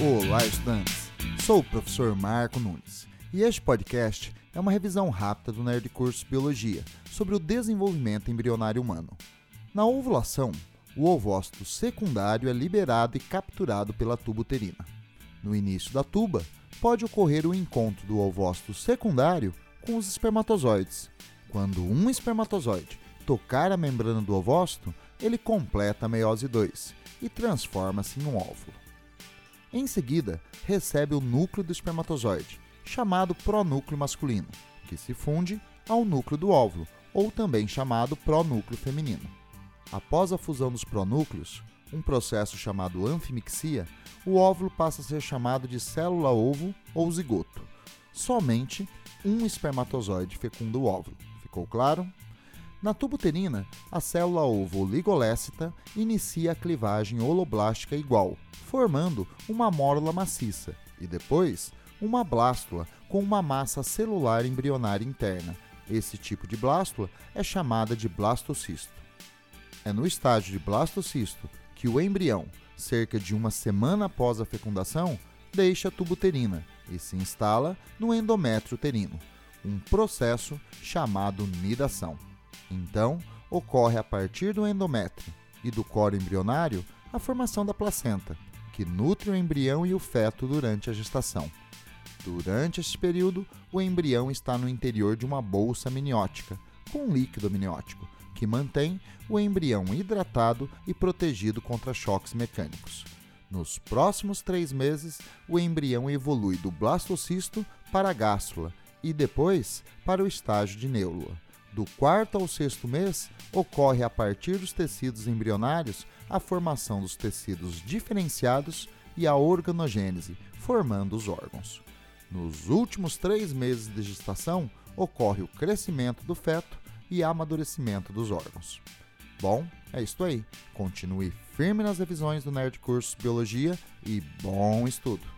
Olá, estudantes! Sou o professor Marco Nunes e este podcast é uma revisão rápida do Nerd Curso Biologia sobre o desenvolvimento embrionário humano. Na ovulação, o ovócito secundário é liberado e capturado pela tuba uterina. No início da tuba, pode ocorrer o encontro do ovócito secundário com os espermatozoides. Quando um espermatozoide tocar a membrana do ovócito, ele completa a meiose 2 e transforma-se em um óvulo. Em seguida, recebe o núcleo do espermatozoide, chamado pronúcleo masculino, que se funde ao núcleo do óvulo, ou também chamado pronúcleo feminino. Após a fusão dos pronúcleos, um processo chamado anfimixia, o óvulo passa a ser chamado de célula-ovo ou zigoto. Somente um espermatozoide fecunda o óvulo. Ficou claro? Na tubuterina, a célula ovo oligolécita inicia a clivagem holoblástica igual, formando uma mórula maciça, e depois uma blástula com uma massa celular embrionária interna. Esse tipo de blástula é chamada de blastocisto. É no estágio de blastocisto que o embrião, cerca de uma semana após a fecundação, deixa a tubuterina e se instala no endométrio uterino, um processo chamado nidação. Então, ocorre a partir do endométrio e do coro embrionário a formação da placenta, que nutre o embrião e o feto durante a gestação. Durante este período, o embrião está no interior de uma bolsa amniótica, com líquido amniótico, que mantém o embrião hidratado e protegido contra choques mecânicos. Nos próximos três meses, o embrião evolui do blastocisto para a gástrula e depois para o estágio de neulua. Do quarto ao sexto mês, ocorre a partir dos tecidos embrionários a formação dos tecidos diferenciados e a organogênese, formando os órgãos. Nos últimos três meses de gestação, ocorre o crescimento do feto e amadurecimento dos órgãos. Bom, é isso aí. Continue firme nas revisões do Nerd Curso Biologia e bom estudo!